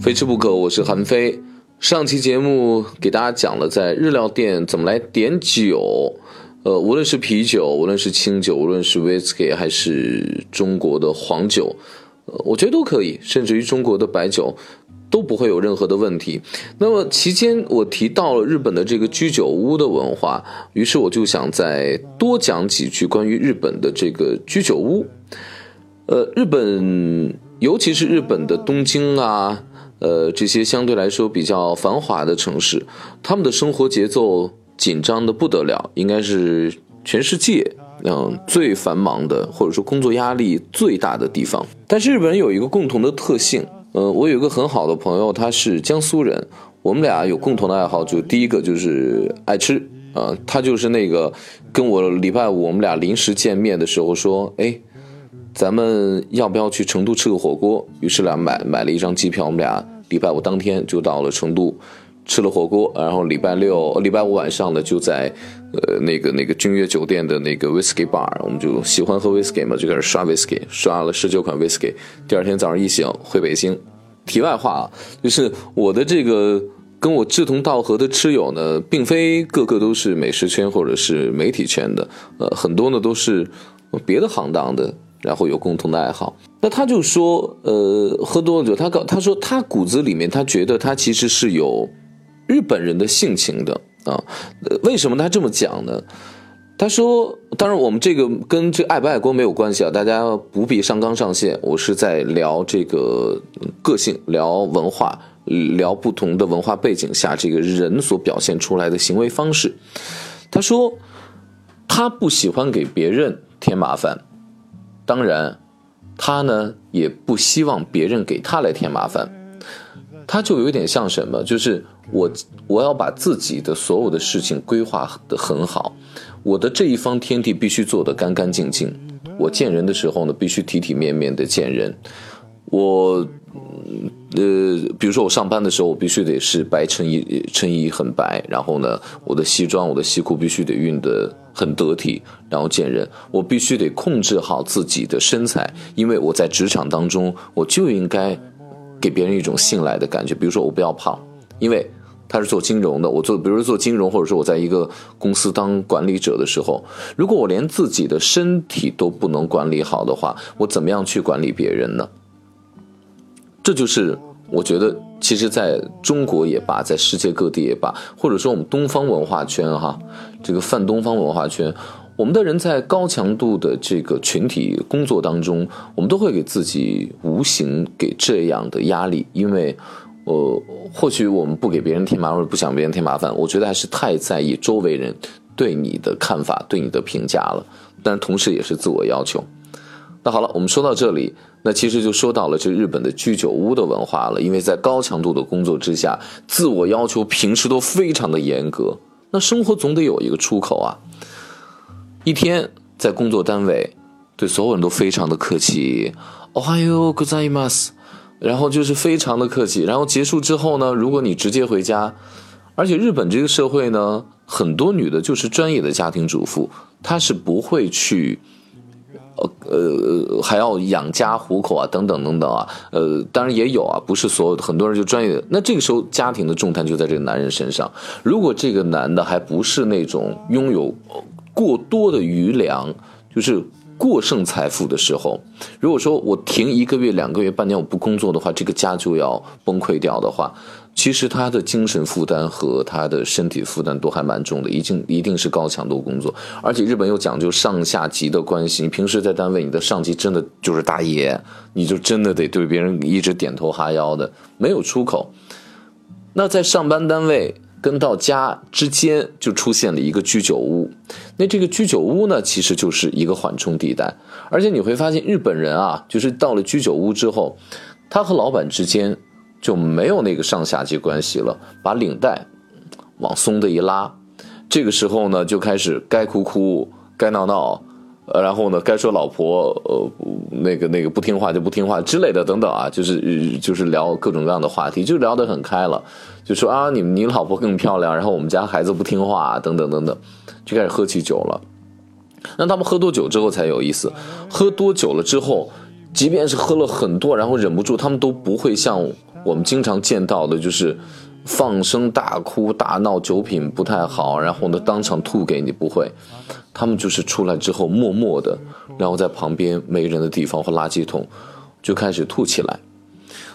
非吃不可，我是韩非。上期节目给大家讲了在日料店怎么来点酒，呃，无论是啤酒，无论是清酒，无论是 whisky 还是中国的黄酒，呃，我觉得都可以，甚至于中国的白酒都不会有任何的问题。那么期间我提到了日本的这个居酒屋的文化，于是我就想再多讲几句关于日本的这个居酒屋。呃，日本尤其是日本的东京啊。呃，这些相对来说比较繁华的城市，他们的生活节奏紧张的不得了，应该是全世界嗯最繁忙的，或者说工作压力最大的地方。但是日本人有一个共同的特性，呃，我有一个很好的朋友，他是江苏人，我们俩有共同的爱好，就第一个就是爱吃啊，他就是那个跟我礼拜五我们俩临时见面的时候说，哎。咱们要不要去成都吃个火锅？于是俩买买了一张机票，我们俩礼拜五当天就到了成都，吃了火锅，然后礼拜六、礼拜五晚上呢，就在呃那个那个君悦酒店的那个 whisky bar，我们就喜欢喝 whisky 嘛，就开始刷 whisky，刷了十九款 whisky。第二天早上一醒回北京。题外话啊，就是我的这个跟我志同道合的吃友呢，并非个个都是美食圈或者是媒体圈的，呃，很多呢都是别的行当的。然后有共同的爱好，那他就说，呃，喝多了酒，他告他说他骨子里面他觉得他其实是有日本人的性情的啊，为什么他这么讲呢？他说，当然我们这个跟这爱不爱国没有关系啊，大家不必上纲上线，我是在聊这个个性，聊文化，聊不同的文化背景下这个人所表现出来的行为方式。他说，他不喜欢给别人添麻烦。当然，他呢也不希望别人给他来添麻烦，他就有点像什么，就是我我要把自己的所有的事情规划的很好，我的这一方天地必须做得干干净净，我见人的时候呢必须体体面面的见人，我。呃，比如说我上班的时候，我必须得是白衬衣，衬衣很白，然后呢，我的西装、我的西裤必须得熨得很得体，然后见人，我必须得控制好自己的身材，因为我在职场当中，我就应该给别人一种信赖的感觉。比如说我不要胖，因为他是做金融的，我做，比如说做金融，或者说我在一个公司当管理者的时候，如果我连自己的身体都不能管理好的话，我怎么样去管理别人呢？这就是我觉得，其实在中国也罢，在世界各地也罢，或者说我们东方文化圈哈，这个泛东方文化圈，我们的人在高强度的这个群体工作当中，我们都会给自己无形给这样的压力，因为，呃，或许我们不给别人添麻烦，不想别人添麻烦，我觉得还是太在意周围人对你的看法、对你的评价了，但同时也是自我要求。那好了，我们说到这里，那其实就说到了这日本的居酒屋的文化了。因为在高强度的工作之下，自我要求平时都非常的严格。那生活总得有一个出口啊。一天在工作单位，对所有人都非常的客气，哦嗨哟，good day mas，然后就是非常的客气。然后结束之后呢，如果你直接回家，而且日本这个社会呢，很多女的就是专业的家庭主妇，她是不会去。呃，还要养家糊口啊，等等等等啊，呃，当然也有啊，不是所有，很多人就专业的。那这个时候，家庭的重担就在这个男人身上。如果这个男的还不是那种拥有过多的余粮，就是过剩财富的时候，如果说我停一个月、两个月、半年我不工作的话，这个家就要崩溃掉的话。其实他的精神负担和他的身体负担都还蛮重的，一定一定是高强度工作，而且日本又讲究上下级的关系。你平时在单位，你的上级真的就是大爷，你就真的得对别人一直点头哈腰的，没有出口。那在上班单位跟到家之间就出现了一个居酒屋，那这个居酒屋呢，其实就是一个缓冲地带。而且你会发现，日本人啊，就是到了居酒屋之后，他和老板之间。就没有那个上下级关系了，把领带往松的一拉，这个时候呢，就开始该哭哭，该闹闹，呃，然后呢，该说老婆，呃，那个那个不听话就不听话之类的等等啊，就是就是聊各种各样的话题，就聊得很开了，就说啊，你你老婆更漂亮，然后我们家孩子不听话，等等等等，就开始喝起酒了。那他们喝多酒之后才有意思，喝多酒了之后。即便是喝了很多，然后忍不住，他们都不会像我们经常见到的就是放声大哭大闹，酒品不太好，然后呢当场吐给你，不会，他们就是出来之后默默的，然后在旁边没人的地方或垃圾桶就开始吐起来。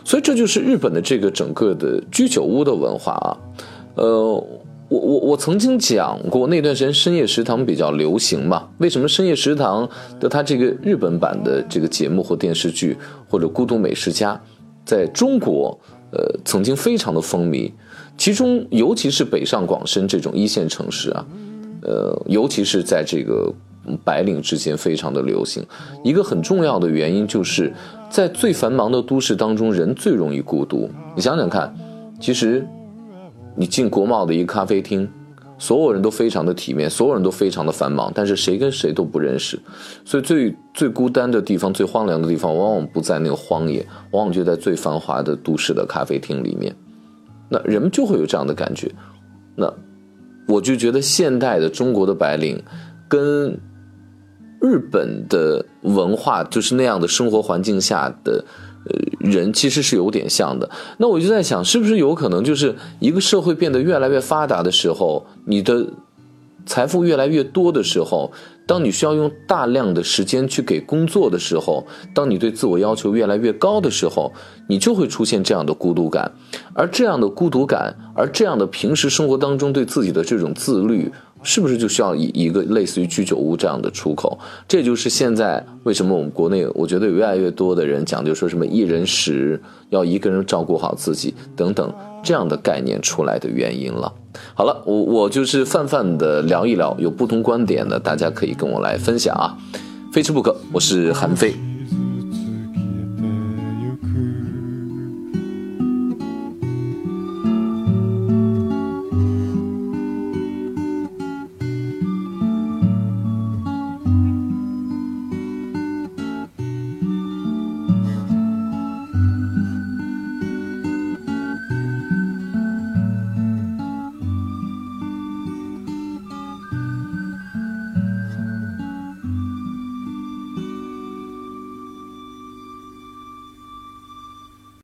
所以这就是日本的这个整个的居酒屋的文化啊，呃。我我我曾经讲过，那段时间深夜食堂比较流行嘛？为什么深夜食堂的它这个日本版的这个节目或电视剧或者孤独美食家，在中国呃曾经非常的风靡？其中尤其是北上广深这种一线城市啊，呃，尤其是在这个白领之间非常的流行。一个很重要的原因就是在最繁忙的都市当中，人最容易孤独。你想想看，其实。你进国贸的一个咖啡厅，所有人都非常的体面，所有人都非常的繁忙，但是谁跟谁都不认识，所以最最孤单的地方、最荒凉的地方，往往不在那个荒野，往往就在最繁华的都市的咖啡厅里面。那人们就会有这样的感觉。那我就觉得现代的中国的白领，跟日本的文化就是那样的生活环境下的。呃，人其实是有点像的。那我就在想，是不是有可能，就是一个社会变得越来越发达的时候，你的财富越来越多的时候，当你需要用大量的时间去给工作的时候，当你对自我要求越来越高的时候，你就会出现这样的孤独感。而这样的孤独感，而这样的平时生活当中对自己的这种自律。是不是就需要一一个类似于居酒屋这样的出口？这就是现在为什么我们国内，我觉得越来越多的人讲究说什么一人食，要一个人照顾好自己等等这样的概念出来的原因了。好了，我我就是泛泛的聊一聊，有不同观点的大家可以跟我来分享啊。非吃不可，我是韩飞。